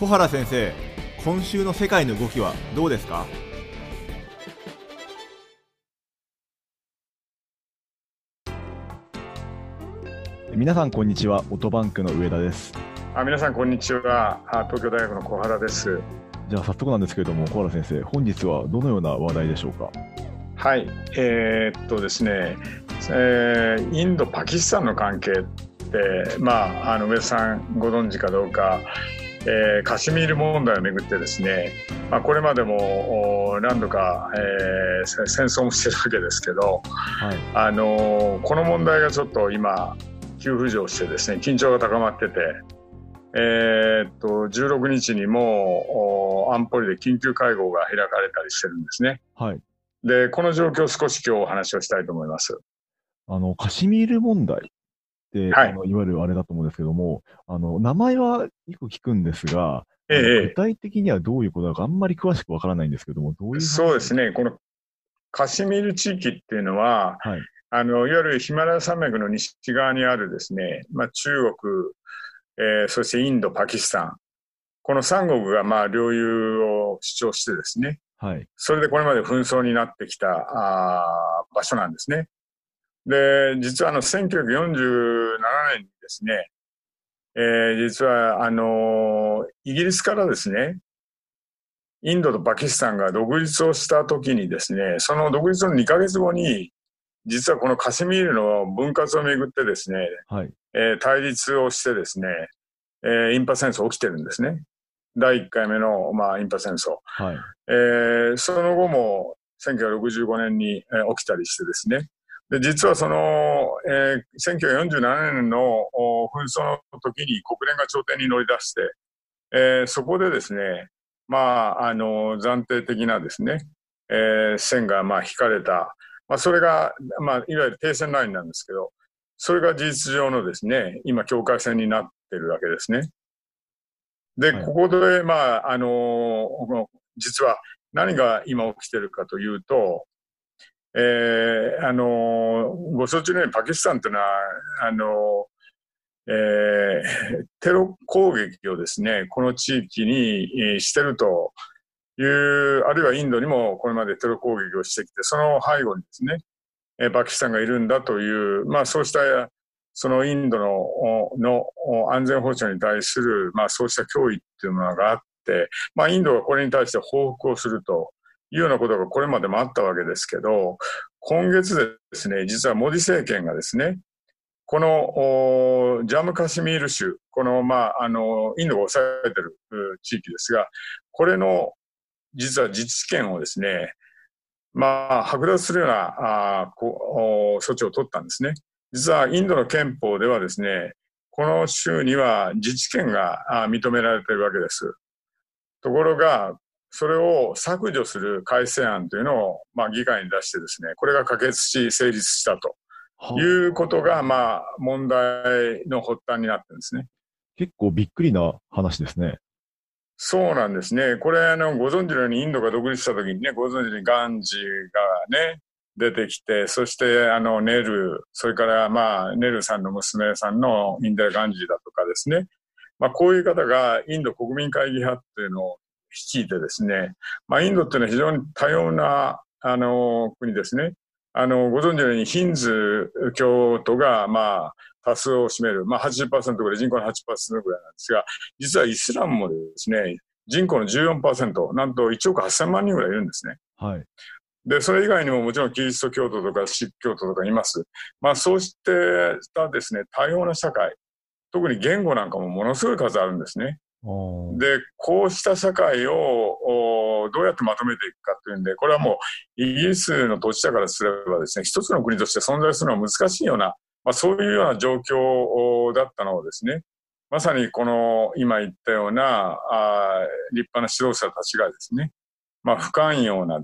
小原先生今週の世界の動きはどうですか？皆さんこんにちはオトバンクの上田です。あ皆さんこんにちは。あ東京大学の小原です。じゃあ早速なんですけれども小原先生本日はどのような話題でしょうか？はい。えー、っとですね、えー、インドパキスタンの関係ってまああの上田さんご存知かどうかえー、カシミール問題をめぐってですね、まあ、これまでも何度か、えー、戦争もしてるわけですけど、はい、あのこの問題がちょっと今急浮上してですね緊張が高まってて、えー、っと16日にも安保理で緊急会合が開かれたりしてるんですね。はい、でこの状況を少し今日お話をしたいと思います。あのカシミール問題はい、あのいわゆるあれだと思うんですけども、あの名前はよく聞くんですが、ええ、具体的にはどういうことなのかあんまり詳しくわからないんですけども、どういうそうですね、このカシミール地域っていうのは、はい、あのいわゆるヒマラヤ山脈の西側にあるですね、まあ、中国、えー、そしてインド、パキスタン、この3国がまあ領有を主張してですね、はい、それでこれまで紛争になってきたあ場所なんですね。で、実はあの1947年にですね、えー、実はあのイギリスからですね、インドとパキスタンが独立をした時にですね、その独立の2ヶ月後に、実はこのカシミールの分割をめぐってですね、はい、えー、対立をしてですね、えー、インパ戦争起きてるんですね。第1回目の、まあ、インパ戦争。はい、えー、その後も1965年に、えー、起きたりしてですね。で実はその、えー、1947年の紛争の時に国連が調停に乗り出して、えー、そこでですね、まあ、あの、暫定的なですね、えー、線がまあ引かれたまあ、それが、まあ、いわゆる停戦ラインなんですけど、それが事実上のですね、今、境界線になってるわけですね。で、ここで、まあ、あの、実は何が今起きてるかというと、えー、あの、ご承知のようにパキスタンというのは、あの、えー、テロ攻撃をですね、この地域にしてるという、あるいはインドにもこれまでテロ攻撃をしてきて、その背後にですね、えパキスタンがいるんだという、まあそうしたそのインドのの安全保障に対する、まあそうした脅威っていうものがあって、まあインドがこれに対して報復をすると。いうようなことがこれまでもあったわけですけど、今月ですね、実はモディ政権がですね、このジャムカシミール州、この、まあ、あの、インドが抑えている地域ですが、これの実は自治権をですね、まあ、剥奪するようなあこ措置を取ったんですね。実はインドの憲法ではですね、この州には自治権が認められているわけです。ところが、それを削除する改正案というのを、まあ、議会に出してですね、これが可決し成立したということが、まあ、問題の発端になってるんですね。結構びっくりな話ですね。そうなんですね。これ、あの、ご存知のようにインドが独立した時にね、ご存知のようにガンジがね、出てきて、そして、あの、ネル、それから、まあ、ネルさんの娘さんのインデラ・ガンジーだとかですね。まあ、こういう方がインド国民会議派っていうのを率いてですね、まあ、インドっていうのは非常に多様な、あの、国ですね。あの、ご存知のようにヒンズ教徒が、まあ、多数を占める、まあ80%ぐらい、人口の8%ぐらいなんですが、実はイスラムもですね、人口の14%、なんと1億8000万人ぐらいいるんですね。はい。で、それ以外にももちろんキリスト教徒とかシック教徒とかいます。まあそうしたですね、多様な社会、特に言語なんかもものすごい数あるんですね。で、こうした社会をどうやってまとめていくかというんで、これはもうイギリスの土地だからすればですね、一つの国として存在するのは難しいようなまあ、そういうような状況だったのをですね、まさにこの今言ったようなあ立派な指導者たちがですね、まあ、不寛容な、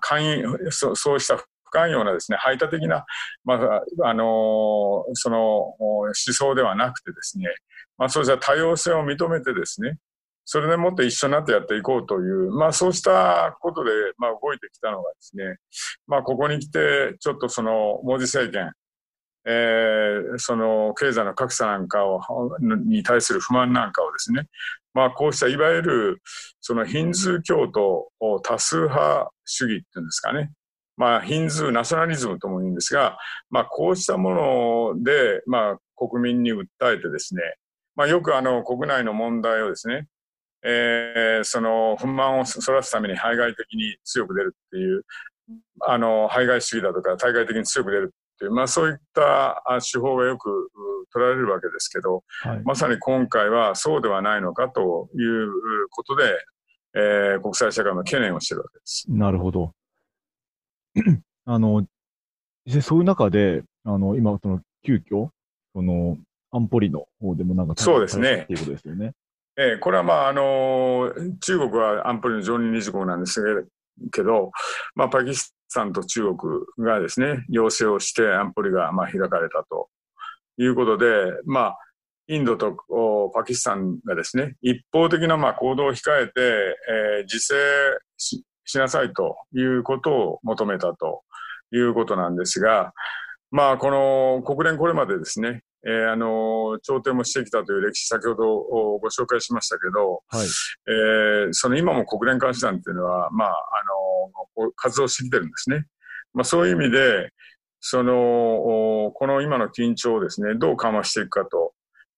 寛そそうした不寛容なですね、排他的な、まあ、あのー、その思想ではなくてですね、まあ、そうした多様性を認めてですね、それでもって一緒になってやっていこうという、まあそうしたことで、まあ動いてきたのがですね、まあここに来て、ちょっとその、モディ政権、えー、その経済の格差なんかをに対する不満なんかをですね、まあ、こうしたいわゆるそのヒンズー教徒を多数派主義っていうんですかね。まあ、ヒンズーナショナリズムとも言うんですが、まあ、こうしたもので、まあ、国民に訴えてですね、まあ、よくあの国内の問題をですね、えー、その不満をそらすために排外的に強く出るっていう、あの、排外主義だとか対外的に強く出るっていう、まあそういった手法がよく取られるわけですけど、はい、まさに今回はそうではないのかということで、えー、国際社会の懸念をしているわけです。なるほど。あの、そういう中で、あの、今、その、急遽、その、安保理の方でもなんか、そうですね。っていうことですよね。えー、これはまあ、あのー、中国は安保理の常任理事国なんですけど、まあ、パキスタンと中国がですね、要請をして安保理がまあ開かれたということで、まあ、インドとパキスタンがですね、一方的なまあ行動を控えて、えー、自制ししなさいということを求めたということなんですが、まあ、この国連これまでですね、えー、あの、調停もしてきたという歴史、先ほどご紹介しましたけど、はい、えー、その今も国連監視団っていうのは、まあ、あの、活動してきてるんですね。まあ、そういう意味で、その、この今の緊張をですね、どう緩和していくかと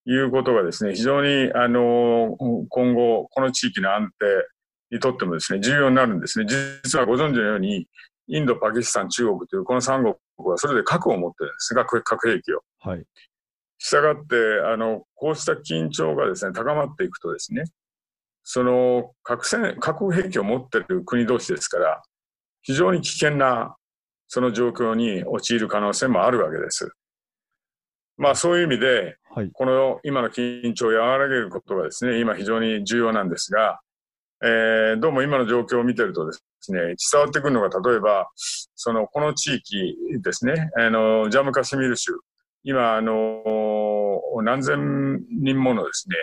いうことがですね、非常に、あの、今後、この地域の安定にとってもですね、重要になるんですね。実はご存知のように、インド、パキスタン、中国というこの3国はそれで核を持ってるんですが、核兵器を。はい。したがって、あの、こうした緊張がですね、高まっていくとですね、その核戦、核兵器を持っている国同士ですから、非常に危険なその状況に陥る可能性もあるわけです。まあそういう意味で、はい、この今の緊張を和らげることがですね、今非常に重要なんですが、えー、どうも今の状況を見てるとですね、伝わってくるのが例えば、そのこの地域ですね、あの、ジャムカシミル州、今、あの、何千人ものですね、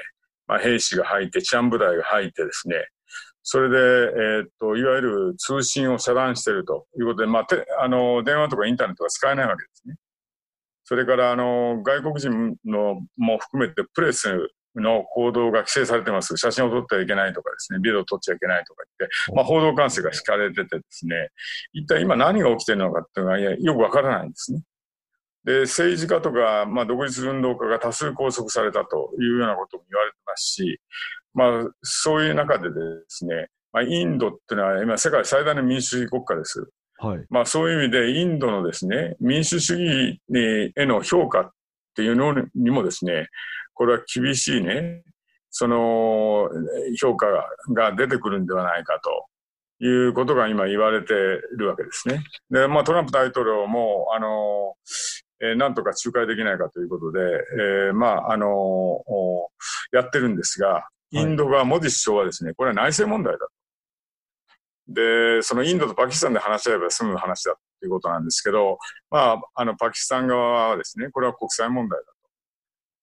まあ、兵士が入って、治安部隊が入ってですね、それで、えー、っと、いわゆる通信を遮断していると。いうことで、まあ、てあの、電話とかインターネットが使えないわけですね。それから、あの、外国人のも含めてプレスの行動が規制されてます。写真を撮ってはいけないとかですね、ビデオを撮っちゃいけないとか言って、まあ、報道管制が敷かれててですね、一体今何が起きてるのかっていうのがよくわからないんですね。で、政治家とか、まあ、独立運動家が多数拘束されたというようなことも言われてますし、まあ、そういう中でですね、まあ、インドっていうのは今世界最大の民主主義国家です。はい。まあ、そういう意味でインドのですね、民主主義への評価っていうのにもですね、これは厳しいね、その評価が出てくるんではないかということが今言われているわけですね。で、まあトランプ大統領も、あの、えー、なんとか仲介できないかということで、えー、まあ、あのー、やってるんですが、インド側、モディ首相はですね、これは内政問題だと。で、そのインドとパキスタンで話し合えば済む話だということなんですけど、まあ、あの、パキスタン側はですね、これは国際問題だと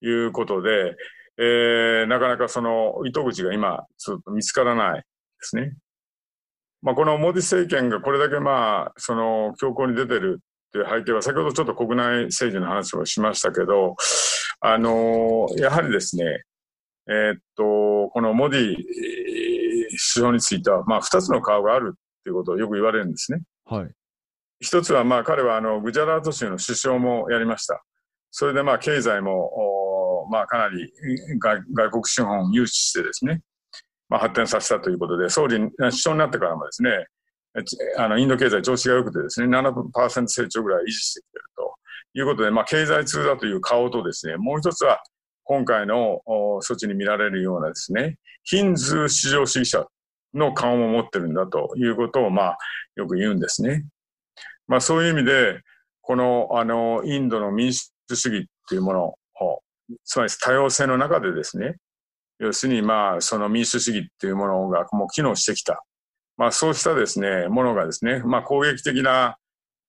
いうことで、えー、なかなかその糸口が今、ちょっと見つからないですね。まあ、このモディ政権がこれだけまあ、その強硬に出てるっていう背景は、先ほどちょっと国内政治の話をしましたけど、あのやはりですね、えー、っと、このモディ首相については、まあ、二つの顔があるっていうことをよく言われるんですね。はい。一つは、まあ、彼は、あの、グジャラート州の首相もやりました。それで、まあ、経済も、まあ、かなり外国資本を誘致してですね、まあ、発展させたということで、総理、首相になってからもですね、あの、インド経済調子が良くてですね、7%成長ぐらい維持してきているということで、まあ、経済通だという顔とですね、もう一つは、今回の措置に見られるようなですね、ヒンズー市場主義者の顔も持ってるんだということを、まあ、よく言うんですね。まあ、そういう意味で、この、あの、インドの民主主義っていうものを、つまり多様性の中でですね、要するに、まあ、その民主主義っていうものがもう機能してきた。まあ、そうしたですね、ものがですね、まあ、攻撃的な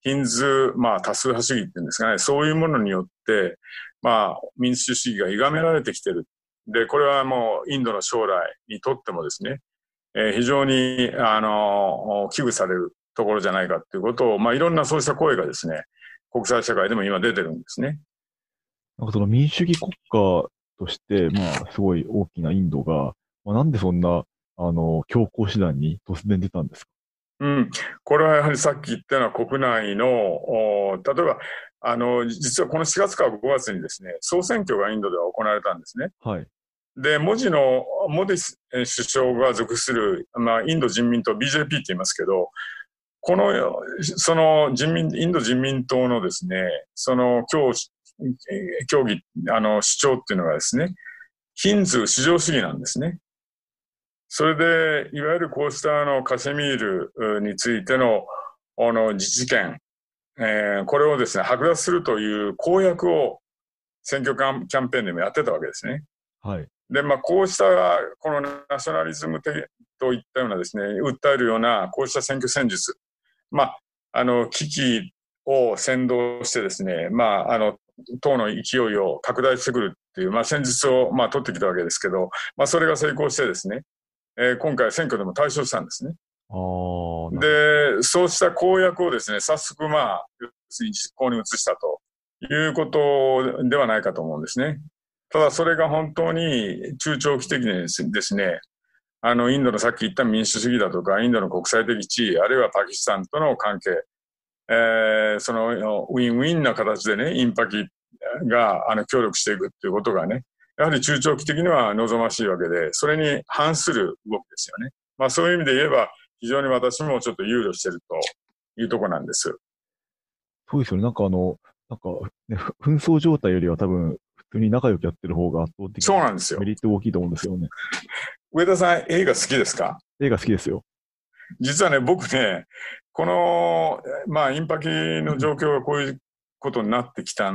ヒンズー、まあ、多数派主義っていうんですかね、そういうものによって、まあ、民主主義が歪められてきてる。で、これはもうインドの将来にとってもですね、えー、非常に、あの、危惧されるところじゃないかっていうことを、まあ、いろんなそうした声がですね、国際社会でも今出てるんですね。なんかその民主主義国家として、まあ、すごい大きなインドが、まあ、なんでそんな、あの、強行手段に突然出たんですか？うん、これはやはりさっき言ったような国内の、例えば、あの、実はこの4月から5月にですね、総選挙がインドでは行われたんですね。はい。で、文字の、モディ首相が属する、まあ、インド人民党 BJP って言いますけど、この、その人民、インド人民党のですね、その協協議、あの、主張っていうのがですね、ヒンズー至上主義なんですね。それで、いわゆるこうしたあのカシミールについてのあの自治権、えー、これをですね、剥奪するという公約を選挙キャンペーンでもやってたわけですね。はい。で、まあ、こうした、このナショナリズム的といったようなですね、訴えるような、こうした選挙戦術。まあ、あの、危機を先導してですね、まあ、あの、党の勢いを拡大してくるっていう、まあ、戦術を、まあ、取ってきたわけですけど、まあ、それが成功してですね、えー、今回選挙でも対象したんですね。で、そうした公約をですね、早速まあ、要するに実行に移したということではないかと思うんですね。ただそれが本当に中長期的にですね、あの、インドのさっき言った民主主義だとか、インドの国際的地位、あるいはパキスタンとの関係、えー、そのウィンウィンな形でね、インパキがあの協力していくっていうことがね、やはり中長期的には望ましいわけで、それに反する動きですよね。まあそういう意味で言えば、非常に私もちょっと憂慮してるというとこなんです。そうですよね。なんかあの、なんか、ね、紛争状態よりは多分、普通に仲良くやってる方が圧倒的そうなんですよ。メリット大きいと思うんですよね。上田さん、映画好きですか？映画好きですよ。実はね、僕ね、この、まあ、インパキの状況がこういうことになってきた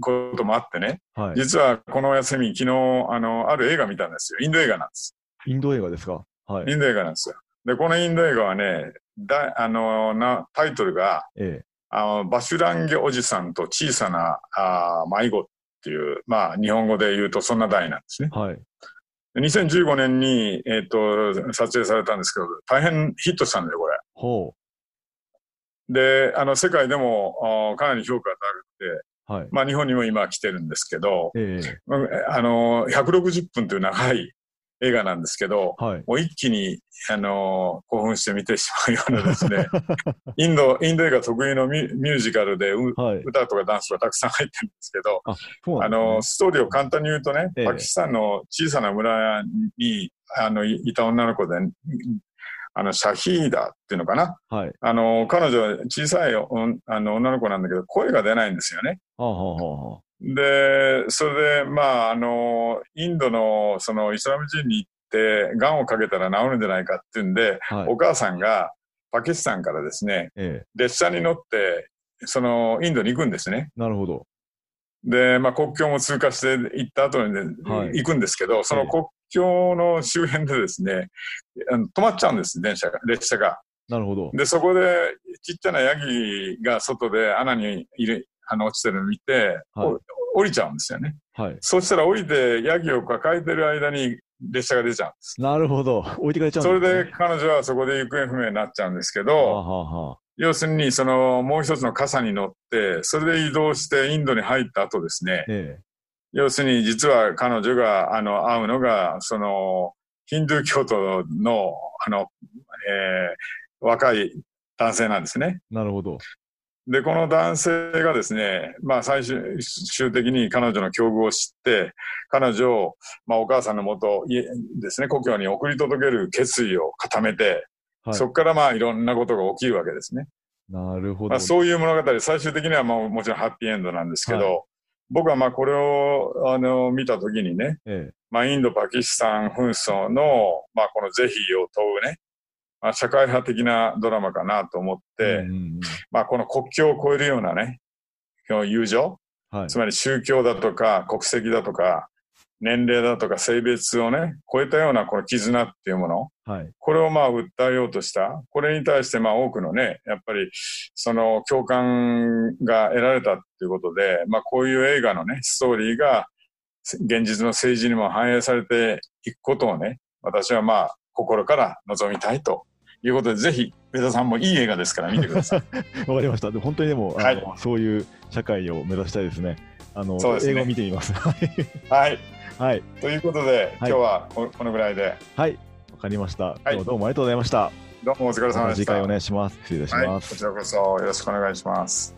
こともあってね、はい、実はこの休み、昨日、あの、ある映画見たんですよ。インド映画なんです。インド映画ですか？はい。インド映画なんですよ。で、このインド映画はね、だあのなタイトルが、ええ、あのバシュランゲおじさんと小さなあ迷子っていう、まあ、日本語で言うとそんな題なんですね。はい。2015年に、えっ、ー、と、撮影されたんですけど、大変ヒットしたんだよ、これ。ほう。で、あの、世界でも、かなり評価が高くて、はい、まあ日本にも今来てるんですけど、えー、あの、160分という長い映画なんですけど、はい、もう一気に、あのー、興奮して見てしまうようなですね、インド、インド映画特有のミュージカルで、はい、歌とかダンスがたくさん入ってるんですけど、あ、ね、の、ストーリーを簡単に言うとね、ええ、パキスタンの小さな村に、あの、いた女の子で、あの、シャヒーダっていうのかな？はい。あの、彼女は小さいあの女の子なんだけど、声が出ないんですよね。はあはあはあで、それで、まあ、あの、インドの、その、イスラム人に行って、癌をかけたら治るんじゃないかっていうんで、はい、お母さんが、パキスタンからですね、ええ、列車に乗って、その、インドに行くんですね。なるほど。で、まあ、国境も通過して行った後に、ね、はい、行くんですけど、その国境の周辺でですね、あの止まっちゃうんです、電車が、列車が。なるほど。で、そこで、ちっちゃなヤギが外で穴に入れ、あの、落ちてるのを見て、はい、降りちゃうんですよね。はい。そしたら降りて、ヤギを抱えてる間に列車が出ちゃうんです。なるほど。置いてかれちゃうんね、それで彼女はそこで行方不明になっちゃうんですけど、ははは要するに、その、もう一つの傘に乗って、それで移動してインドに入った後ですね、ええ、要するに、実は彼女が、あの、会うのが、その、ヒンドゥー教徒の、あの、えー、若い男性なんですね。なるほど。で、この男性がですね、まあ最終的に彼女の境遇を知って、彼女を、まあお母さんのもと、ですね、故郷に送り届ける決意を固めて、はい、そこからまあいろんなことが起きるわけですね。なるほど。まあそういう物語、最終的にはまあもちろんハッピーエンドなんですけど、はい、僕はまあこれをあの見たときにね、ええ、まあインド・パキスタン紛争の、まあこの是非を問うね、まあ、社会派的なドラマかなと思って、うんうん、まあ、この国境を越えるようなね、友情、はい、つまり宗教だとか国籍だとか年齢だとか性別をね、超えたようなこの絆っていうもの、はい、これをまあ訴えようとした。これに対してまあ多くのね、やっぱりその共感が得られたっていうことで、まあこういう映画のね、ストーリーが現実の政治にも反映されていくことをね、私はまあ心から望みたいということで、ぜひ、上田さんもいい映画ですから見てください。わかりました。で本当にでも、はい、そういう社会を目指したいですね。あの、映画を見てみます。はい。はい。ということで、今日はこのぐらいで。はい。わかりました。今日どうもありがとうございました。どうもお疲れ様でした。次回お願いします。失礼いたします。こちらこそよろしくお願いします。